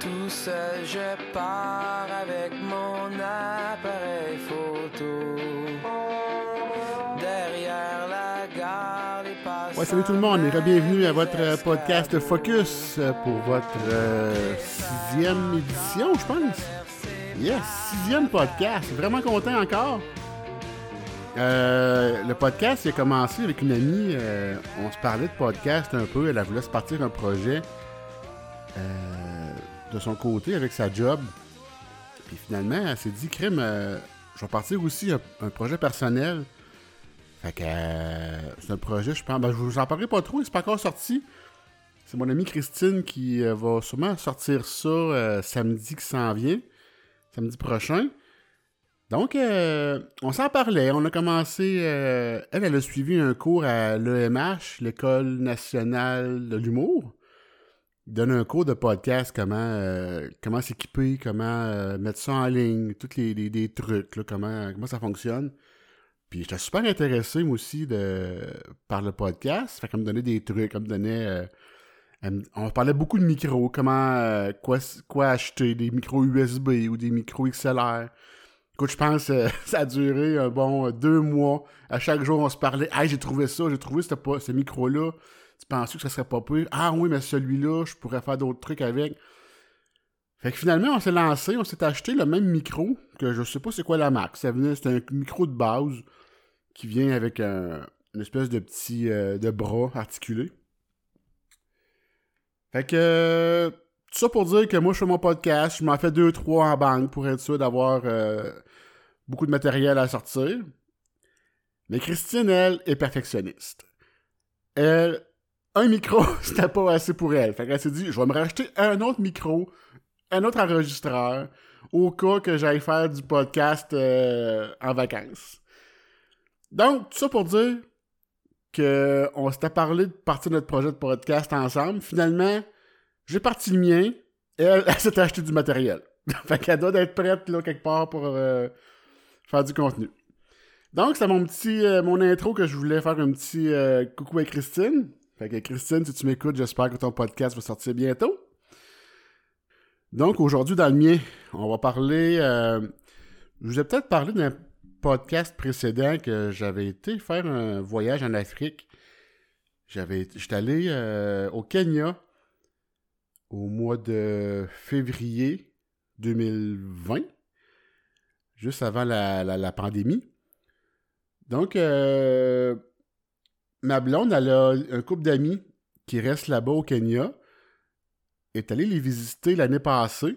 Tout seul, je pars avec mon appareil photo. Derrière la gare, les Ouais, salut tout le monde et bienvenue à votre podcast Focus pour votre euh, sixième édition, je pense. Yes, sixième podcast. Vraiment content encore. Euh, le podcast a commencé avec une amie. euh, on se parlait de podcast un peu. Elle voulait se partir un projet euh, de son côté avec sa job. Puis finalement, elle s'est dit, crime, euh, je vais partir aussi un, un projet personnel. Fait que euh, c'est un projet, je pense. Ben, je vous en parlerai pas trop, c'est pas encore sorti. C'est mon amie Christine qui euh, va sûrement sortir ça samedi qui s'en vient. Samedi prochain. Donc, euh, on s'en parlait. On a commencé. elle, elle a suivi un cours à l'EMH, l'École nationale de l'humour. Donne un cours de podcast, comment, euh, comment s'équiper, comment euh, mettre ça en ligne, tous les, les- trucs, comment, comment ça fonctionne. Puis j'étais super intéressé, moi aussi, de, par le podcast. Fait qu'elle me donnait des trucs, elle me donnait... euh, on parlait beaucoup de micros, comment... quoi, quoi acheter, des micros USB ou des micros XLR. Écoute, je pense euh, ça a duré un bon deux mois. À chaque jour, on se parlait. « Hey, j'ai trouvé ça, j'ai trouvé ce micro-là. Tu penses que ça serait pas pire? Ah oui, mais celui-là, je pourrais faire d'autres trucs avec. » Fait que finalement, on s'est lancé, on s'est acheté le même micro, que je sais pas c'est quoi la marque. Ça venait, un micro de base qui vient avec un- une espèce de petit euh, de bras articulé. Fait que ça pour dire que moi je fais mon podcast, je m'en fais deux trois en banque pour être sûr d'avoir euh, beaucoup de matériel à sortir. Mais Christine, elle, est perfectionniste. Elle, un micro, c'était pas assez pour elle. Fait qu'elle s'est dit, je vais me racheter un autre micro, un autre enregistreur, au cas que j'aille faire du podcast euh, en vacances. Donc, tout ça pour dire que on s'était parlé de partir notre projet de podcast ensemble. Finalement, j'ai parti le mien. Et elle, elle s'est acheté du matériel. fait qu'elle doit être prête là quelque part pour euh, faire du contenu. Donc, c'est mon petit euh, mon intro que je voulais faire un petit coucou à Christine. Fait que Christine, si tu m'écoutes, j'espère que ton podcast va sortir bientôt. Donc, aujourd'hui, dans le mien, on va parler. euh, je vous ai peut-être parlé d'un podcast précédent que j'avais été faire un voyage en Afrique. J'avais, j'étais allé euh, au Kenya au mois de février 2020, juste avant la, la- la pandémie. Donc, euh, ma blonde, a un couple d'amis qui restent là-bas au Kenya, est allée les visiter l'année passée.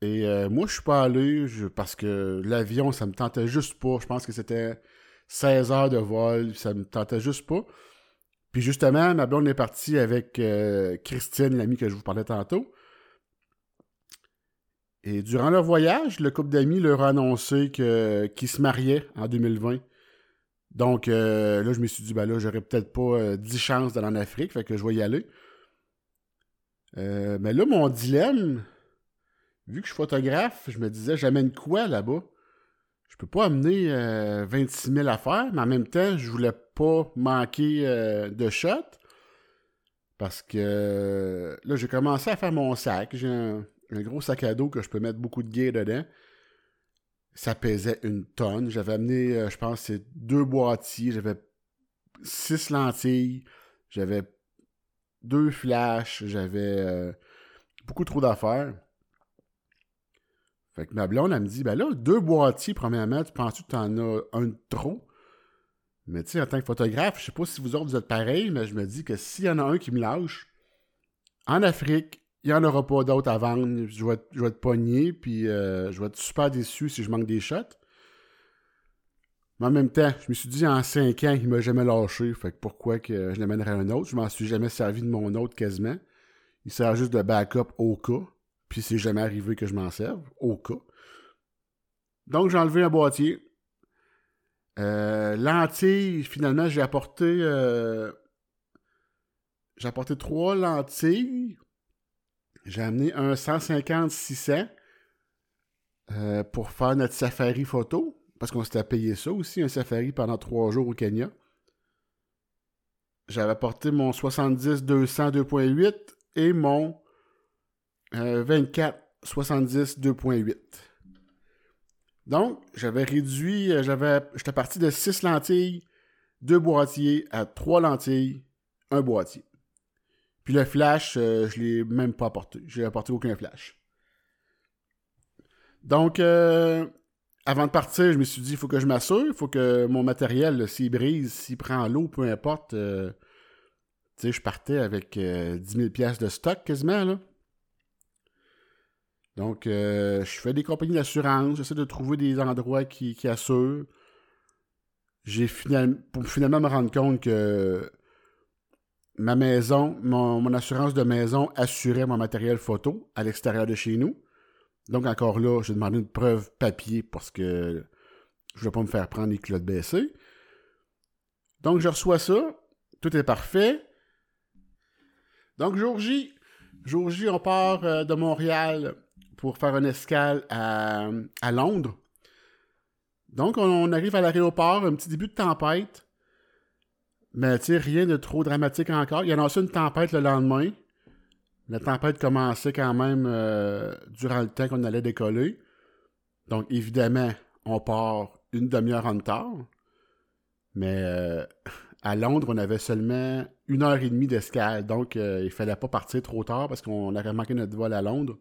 Et euh, moi, je suis pas allé parce que l'avion, ça me tentait juste pas. Je pense que c'était 16 heures de vol, ça me tentait juste pas. Puis justement, ma blonde est partie avec euh, Christine, l'amie que je vous parlais tantôt. Et durant leur voyage, le couple d'amis leur a annoncé qu'ils se mariaient en 2020. Donc euh, là, je me suis dit, ben là, j'aurais peut-être pas euh, 10 chances d'aller en Afrique, fait que je vais y aller. Euh, mais là, mon dilemme, vu que je suis photographe, je me disais, j'amène quoi là-bas? Je peux pas amener euh, 26 000 affaires, mais en même temps, je voulais pas manquer euh, de shots. Parce que euh, là, j'ai commencé à faire mon sac. J'ai un, un gros sac à dos que je peux mettre beaucoup de gear dedans. Ça pesait une tonne. J'avais amené, euh, je pense, c'est deux boîtiers. J'avais six lentilles. J'avais deux flashs. J'avais euh, beaucoup trop d'affaires. Fait que ma blonde, elle me dit, ben là, deux boîtiers, premièrement, tu penses que tu en as un de trop? Mais tu sais, en tant que photographe, je sais pas si vous autres vous êtes pareil, mais je me dis que s'il y en a un qui me lâche, en Afrique, il n'y en aura pas d'autres à vendre. Je vais, être- je vais pogné, puis euh, je vais être super déçu si je manque des shots. Mais en même temps, je me suis dit, en 5 ans, il m'a jamais lâché. Fait que pourquoi que je l'amènerais un autre? Je m'en suis jamais servi de mon autre quasiment. Il sert juste de backup au cas. Puis c'est jamais arrivé que je m'en serve, au cas. Donc j'ai enlevé un boîtier. Euh, lentilles, finalement, j'ai apporté. euh, j'ai apporté trois lentilles. J'ai amené un 150-600 euh, pour faire notre safari photo. Parce qu'on s'était payé ça aussi, un safari pendant trois jours au Kenya. J'avais apporté mon 70-200 2.8 et mon 24 70 2.8. Donc, j'avais réduit, euh, j'avais, j'étais parti de 6 lentilles, 2 boîtiers à 3 lentilles, 1 boîtier. Puis le flash, euh, je l'ai même pas apporté. J'ai apporté aucun flash. Donc, euh, avant de partir, je me suis dit, il faut que je m'assure, il faut que mon matériel, s'il brise, s'il prend l'eau, peu importe. tu sais, je partais avec 10 000 pièces de stock quasiment, là. Donc, euh, je fais des compagnies d'assurance, j'essaie de trouver des endroits qui, assurent. J'ai finalement, pour finalement me rendre compte que ma maison, mon, assurance de maison assurait mon matériel photo à l'extérieur de chez nous. Donc, encore là, j'ai demandé une preuve papier parce que je ne veux pas me faire prendre les culottes baissées. Donc, je reçois ça. Tout est parfait. Donc, jour J, jour on part euh, de Montréal pour faire une escale à, Londres. Donc, on, arrive à l'aéroport, un petit début de tempête. Mais tu sais, rien de trop dramatique encore. Il y a aussi une tempête le lendemain. La tempête commençait quand même euh, durant le temps qu'on allait décoller. Donc, évidemment, on part une demi-heure en retard. Mais euh, à Londres, on avait seulement une heure et demie d'escale. Donc, euh, il fallait pas partir trop tard parce qu'on avait manqué notre vol à Londres.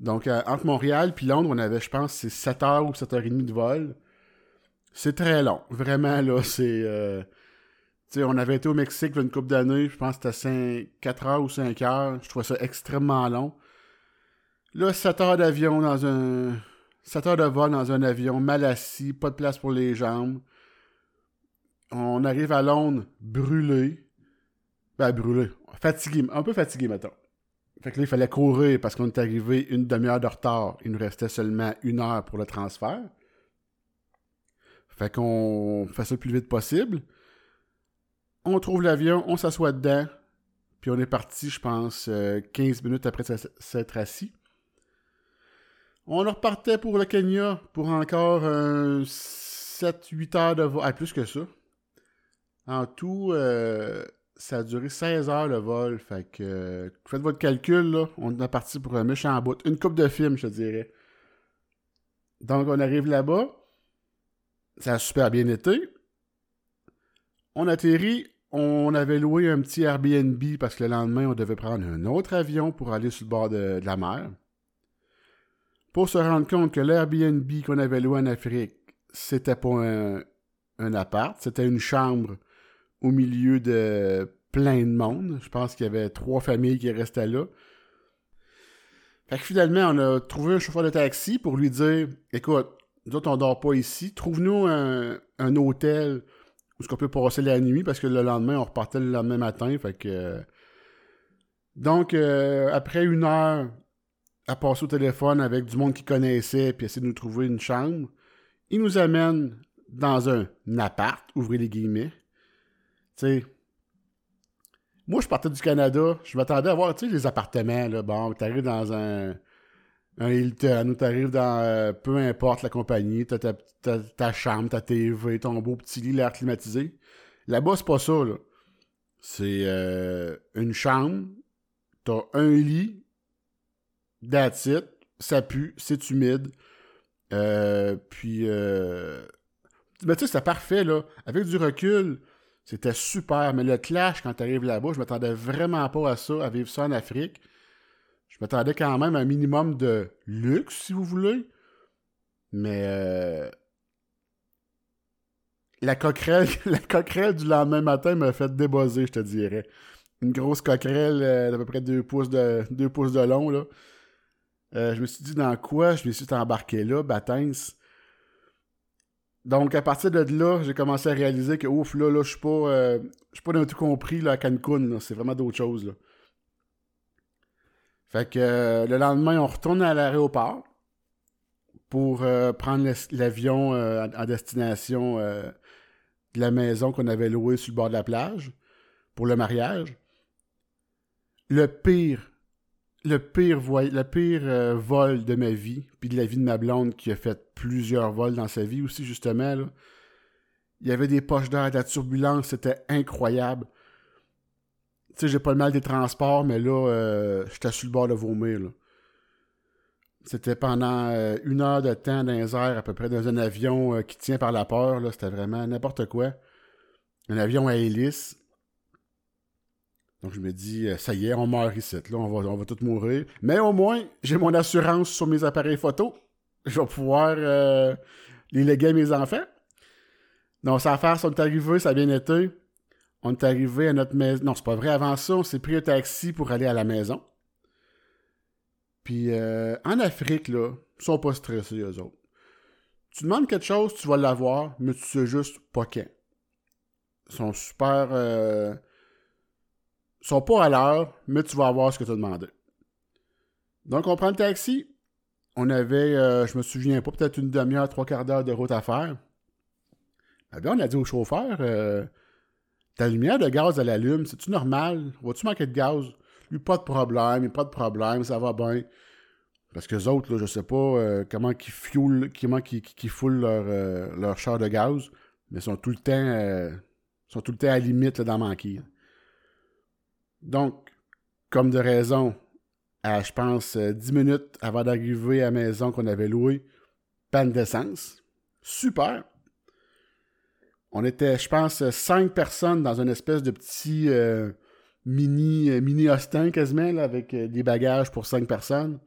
Donc, euh, entre Montréal puis Londres, on avait, je pense, c'est 7 heures ou 7 heures et demie de vol. C'est très long. Vraiment, là, c'est... Euh, tu sais, on avait été au Mexique il une couple d'années, je pense que c'était 4 heures ou 5 heures. Je trouvais ça extrêmement long. Là, 7 heures d'avion dans un... 7 heures de vol dans un avion, mal assis, pas de place pour les jambes. On arrive à Londres brûlé. Ben, brûlé. Fatigué, un peu fatigué, maintenant. Fait que là, il fallait courir parce qu'on est arrivé une demi-heure de retard. Il nous restait seulement une heure pour le transfert. Fait qu'on fait ça le plus vite possible. On trouve l'avion, on s'assoit dedans, puis on est parti, je pense, 15 euh, minutes après s'être assis. On repartait pour le Kenya pour encore 7-8 heures de vol. Ah, plus que ça. En tout, euh, ça a duré 16 heures le vol. Fait que euh, faites votre calcul, là. On est parti pour un méchant bout. Une coupe de film, je dirais. Donc on arrive là-bas. Ça a super bien été. On atterrit. On avait loué un petit Airbnb parce que le lendemain, on devait prendre un autre avion pour aller sur le bord de, la mer. Pour se rendre compte que l'Airbnb qu'on avait loué en Afrique, c'était pas un, appart, c'était une chambre au milieu de plein de monde. Je pense qu'il y avait trois familles qui restaient là. Fait que finalement, on a trouvé un chauffeur de taxi pour lui dire Écoute, nous autres, on dort pas ici. Trouve-nous un, hôtel où on peut passer la nuit parce que le lendemain, on repartait le lendemain matin. Fait que. Donc, euh, après une heure à passer au téléphone avec du monde qui connaissait puis essayer de nous trouver une chambre, il nous amène dans un appart, ouvrez les guillemets, sais, moi, je partais du Canada, je m'attendais à voir, tu sais, les appartements, là, bon, t'arrives dans un, un Hilton, ou t'arrives dans, euh, peu importe la compagnie, t'as ta, ta, chambre, ta TV, ton beau petit lit, l'air climatisé. Là-bas, c'est pas ça, là. C'est euh, une chambre, t'as un lit, that's ça pue, c'est humide, euh, puis... mais tu sais, c'est parfait, là. Avec du recul, c'était super. Mais le clash, quand tu arrives là-bas, je m'attendais vraiment pas à ça, à vivre ça en Afrique. Je m'attendais quand même à un minimum de luxe, si vous voulez. Mais euh, la coquerelle, la du lendemain matin m'a fait débosser, je te dirais. Une grosse coquerelle euh, d'à peu près 2 pouces de, pouces de long, là. Euh, je me suis dit, dans quoi je me suis embarqué là, Batins? Donc, à partir de là, j'ai commencé à réaliser que, ouf, là, là, je suis pas, euh, je suis pas d'un tout compris, là, à Cancun, c'est vraiment d'autres choses, là. Fait que, euh, le lendemain, on retourne à l'aéroport pour euh, prendre l'avion en destination de la maison qu'on avait louée sur le bord de la plage pour le mariage. Le pire le pire, le pire euh, vol de ma vie, puis de la vie de ma blonde qui a fait plusieurs vols dans sa vie aussi, justement. Il y avait des poches d'air, de la turbulence, c'était incroyable. Tu sais, j'ai pas le mal des transports, mais là, euh, j'étais sur le bord de vomir. C'était pendant euh, une heure de temps dans les airs, à peu près, dans un avion euh, qui tient par la peur. C'était vraiment n'importe quoi. Un avion à hélice. Donc je me dis, euh, ça y est, on meurt ici. Là, on va, on va tous mourir. Mais au moins, j'ai mon assurance sur mes appareils photo. Je vais pouvoir les léguer à mes enfants. Donc, ça affaire, on est arrivé, ça a bien été. On est arrivé à notre maison. Non, c'est pas vrai. Avant ça, on s'est pris un taxi pour aller à la maison. Puis euh, en Afrique, là, ils sont pas stressés, eux autres. Tu demandes quelque chose, tu vas l'avoir, mais tu sais juste pas quand. Ils sont super. Euh, ils sont pas à l'heure, mais tu vas avoir ce que tu as demandé. Donc, on prend le taxi. On avait, euh, je me souviens pas, peut-être une demi-heure, trois quarts d'heure de route à faire. Eh bien, on a dit au chauffeur Ta lumière de gaz, elle allume, c'est-tu normal? Vas-tu manquer de gaz? Lui, pas de problème, pas de problème, ça va bien. Parce que les autres, là, je sais pas euh, comment ils fuel, comment qui foulent leur, euh, leur char de gaz, mais ils sont tout le temps, euh, sont tout le temps à la limite d'en manquer. Donc, comme de raison, à, je pense, 10 minutes avant d'arriver à la maison qu'on avait louée, panne d'essence. Super! On était, je pense, cinq personnes dans une espèce de petit mini, euh, mini Austin quasiment, avec euh, des bagages pour cinq personnes.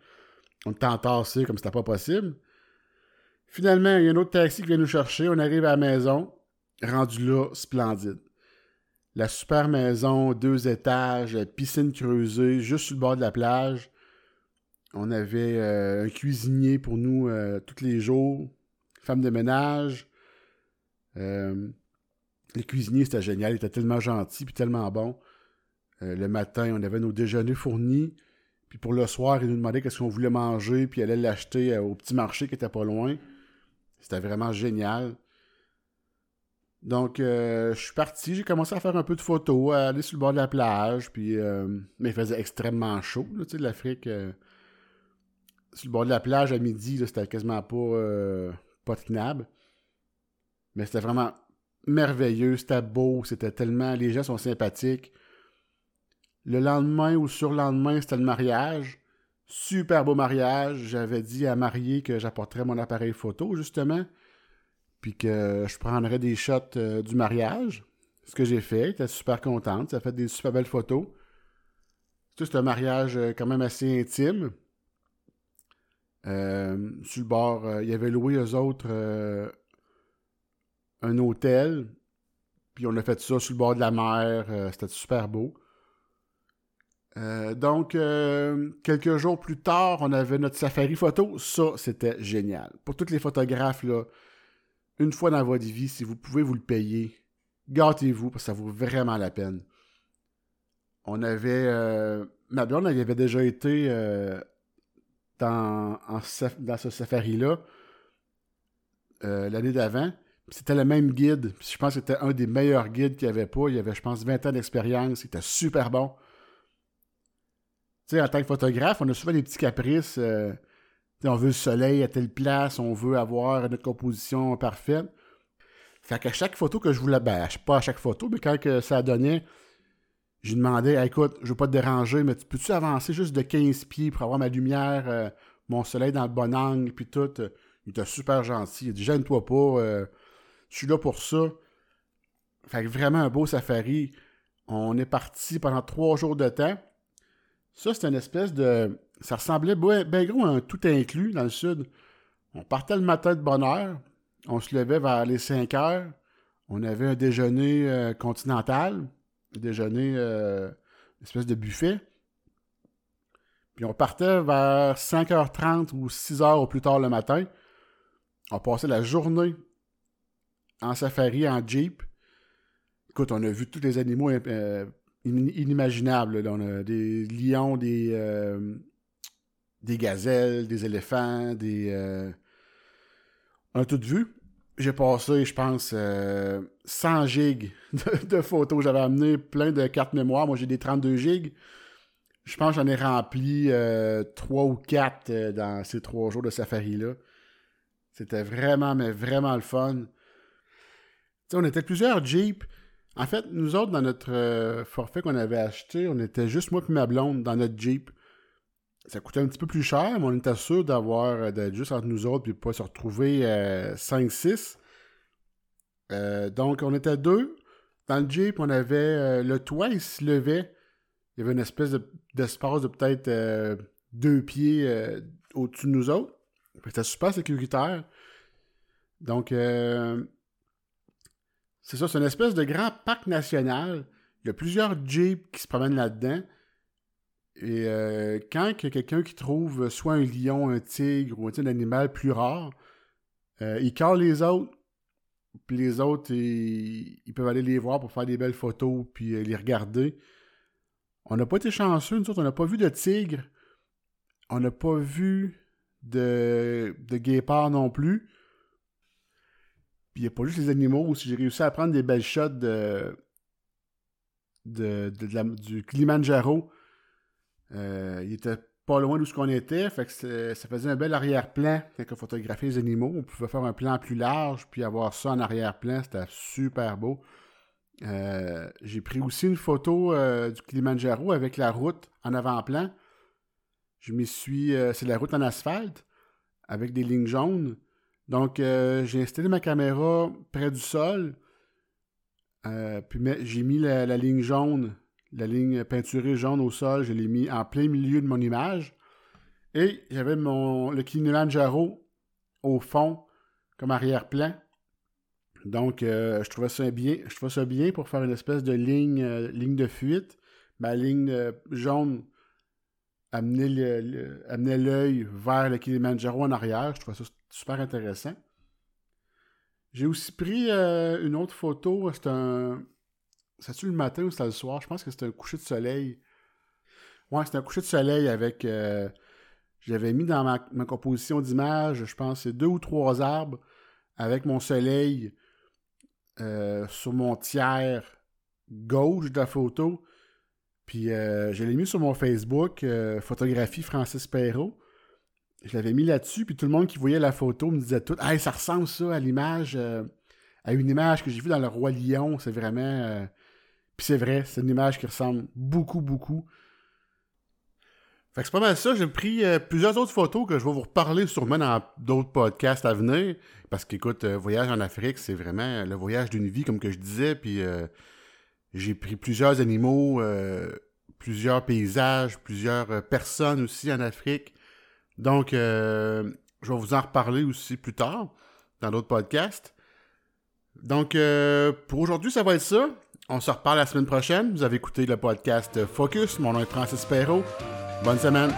On était entassés comme c'était pas possible. Finalement, il y a un autre taxi qui vient nous chercher. On arrive à la maison. Rendu là, splendide. La super maison, deux étages, piscine creusée, juste sur le bord de la plage. On avait euh, un cuisinier pour nous tous les jours, femme de ménage. Les cuisiniers, c'était génial. Ils étaient tellement gentils puis tellement bons. Euh, le matin, on avait nos déjeuners fournis. Puis pour le soir, ils nous demandaient qu'est-ce qu'on voulait manger, puis ils allaient l'acheter euh, au petit marché qui était pas loin. C'était vraiment génial. Donc, euh, je suis parti, j'ai commencé à faire un peu de photos, à aller sur le bord de la plage, puis... mais il faisait extrêmement chaud, tu sais, l'Afrique. sur le bord de la plage, à midi, c'était quasiment pas, pas tenable. Mais c'était vraiment merveilleux, c'était beau, c'était tellement... Les gens sont sympathiques. Le lendemain ou surlendemain, c'était le mariage. Super beau mariage. J'avais dit à marier que j'apporterais mon appareil photo, justement. Puis que je prendrais des shots euh, du mariage. Ce que j'ai fait. J'étais super contente. Ça a fait des super belles photos. C'est un mariage euh, quand même assez intime. Euh, sur le bord, il y avait loué aux autres un hôtel. Puis on a fait ça sur le bord de la mer. C'était super beau. Euh, donc, euh, quelques jours plus tard, on avait notre safari photo. Ça, c'était génial. Pour tous les photographes, une fois dans votre vie, si vous pouvez vous le payer, gâtez-vous parce que ça vaut vraiment la peine. On avait. Euh, ma avait déjà été dans, dans ce safari-là l'année d'avant. C'était le même guide. je pense que c'était un des meilleurs guides qu'il n'y avait pas. Il avait, je pense, 20 ans d'expérience. Il était super bon en tant que photographe, on a souvent des petits caprices. Euh, on veut le soleil à telle place, on veut avoir notre composition parfaite. Fait qu'à chaque photo que je voulais, ben, pas à chaque photo, mais quand que ça donnait, j'ai demandé, écoute, je veux pas te déranger, mais peux-tu avancer juste de 15 pieds pour avoir ma lumière, euh, mon soleil dans le bon angle, puis tout? Il était super gentil. Il dit, gêne-toi pas, euh, je suis là pour ça. Fait que vraiment un beau safari. On est parti pendant trois jours de temps. Ça, c'était une espèce de. Ça ressemblait bien gros à un tout inclus dans le sud. On partait le matin de bonne heure. On se levait vers les 5 heures. On avait un déjeuner euh, continental. Un déjeuner, euh, une espèce de buffet. Puis on partait vers 5h30 ou 6h au plus tard le matin. On passait la journée en safari, en jeep. Écoute, on a vu tous les animaux euh, inimaginable. On a des lions, des, euh, des gazelles, des éléphants, des. Euh, on a tout vu. J'ai passé, je pense, 100 euh, gigs de, photos. J'avais amené plein de cartes mémoire. Moi, j'ai des 32 gigs. Je pense que j'en ai rempli 3 ou 4 dans ces trois jours de safari-là. C'était vraiment, mais vraiment le fun. On était plusieurs Jeeps En fait, nous autres, dans notre euh, forfait qu'on avait acheté, on était juste moi et ma blonde dans notre Jeep. Ça coûtait un petit peu plus cher, mais on était sûr d'avoir euh, d'être juste entre nous autres puis pas se retrouver 5-6. donc, on était deux. Dans le Jeep, on avait le toit, il se levait. Il y avait une espèce d'espace de, peut-être deux pieds au-dessus de nous autres. C'était super sécuritaire. Donc, euh, c'est ça, c'est une espèce de grand parc national. Il y a plusieurs jeeps qui se promènent là-dedans. Et euh, quand il y a quelqu'un qui trouve soit un lion, un tigre ou un animal plus rare, euh, il cale les autres. Puis les autres, ils, peuvent aller les voir pour faire des belles photos puis les regarder. On n'a pas été chanceux, nous autres, on n'a pas vu de tigre. On n'a pas vu de guépard non plus. Puis il n'y a pas juste les animaux, aussi j'ai réussi à prendre des belles shots de, de, du Kilimanjaro. Euh, il était pas loin d'où ce qu'on était, fait que ça faisait un bel arrière-plan quand on photographiait les animaux. On pouvait faire un plan plus large, puis avoir ça en arrière-plan, c'était super beau. Euh, j'ai pris aussi une photo euh, du Kilimanjaro avec la route en avant-plan. Je m'y suis. c'est la route en asphalte avec des lignes jaunes. Donc, euh, j'ai installé ma caméra près du sol. Euh, puis j'ai mis la, ligne jaune, la ligne peinturée jaune au sol, je l'ai mis en plein milieu de mon image. Et j'avais mon le Kilimanjaro au fond, comme arrière-plan. Donc, euh, je trouvais ça bien. Je trouvais ça bien pour faire une espèce de ligne, ligne de fuite. Ma ligne jaune amenait l'œil vers le Kilimanjaro en arrière. Je trouvais ça super intéressant. J'ai aussi pris euh, une autre photo. C'est un. C'est-tu le matin ou c'est le soir? Je pense que c'était un coucher de soleil. Ouais, c'était un coucher de soleil avec. Euh, j'avais mis dans ma, composition d'image, je pense, deux ou trois arbres avec mon soleil euh, sur mon tiers gauche de la photo. Puis je l'ai mis sur mon Facebook, photographie Francis Perrault je l'avais mis là-dessus, puis tout le monde qui voyait la photo me disait tout Hey, ça ressemble ça à l'image, euh, à une image que j'ai vue dans Le Roi Lion. C'est vraiment. Euh, puis c'est vrai, c'est une image qui ressemble beaucoup, beaucoup. Fait que c'est pas mal ça. J'ai pris euh, plusieurs autres photos que je vais vous reparler sûrement dans d'autres podcasts à venir. Parce qu'écoute, Voyage en Afrique, c'est vraiment le voyage d'une vie, comme que je disais. Puis j'ai pris plusieurs animaux, plusieurs paysages, plusieurs personnes aussi en Afrique. Donc, euh, je vais vous en reparler aussi plus tard dans d'autres podcasts. Donc, euh, pour aujourd'hui, ça va être ça. On se reparle la semaine prochaine. Vous avez écouté le podcast Focus. Mon nom est Francis Perrault. Bonne semaine.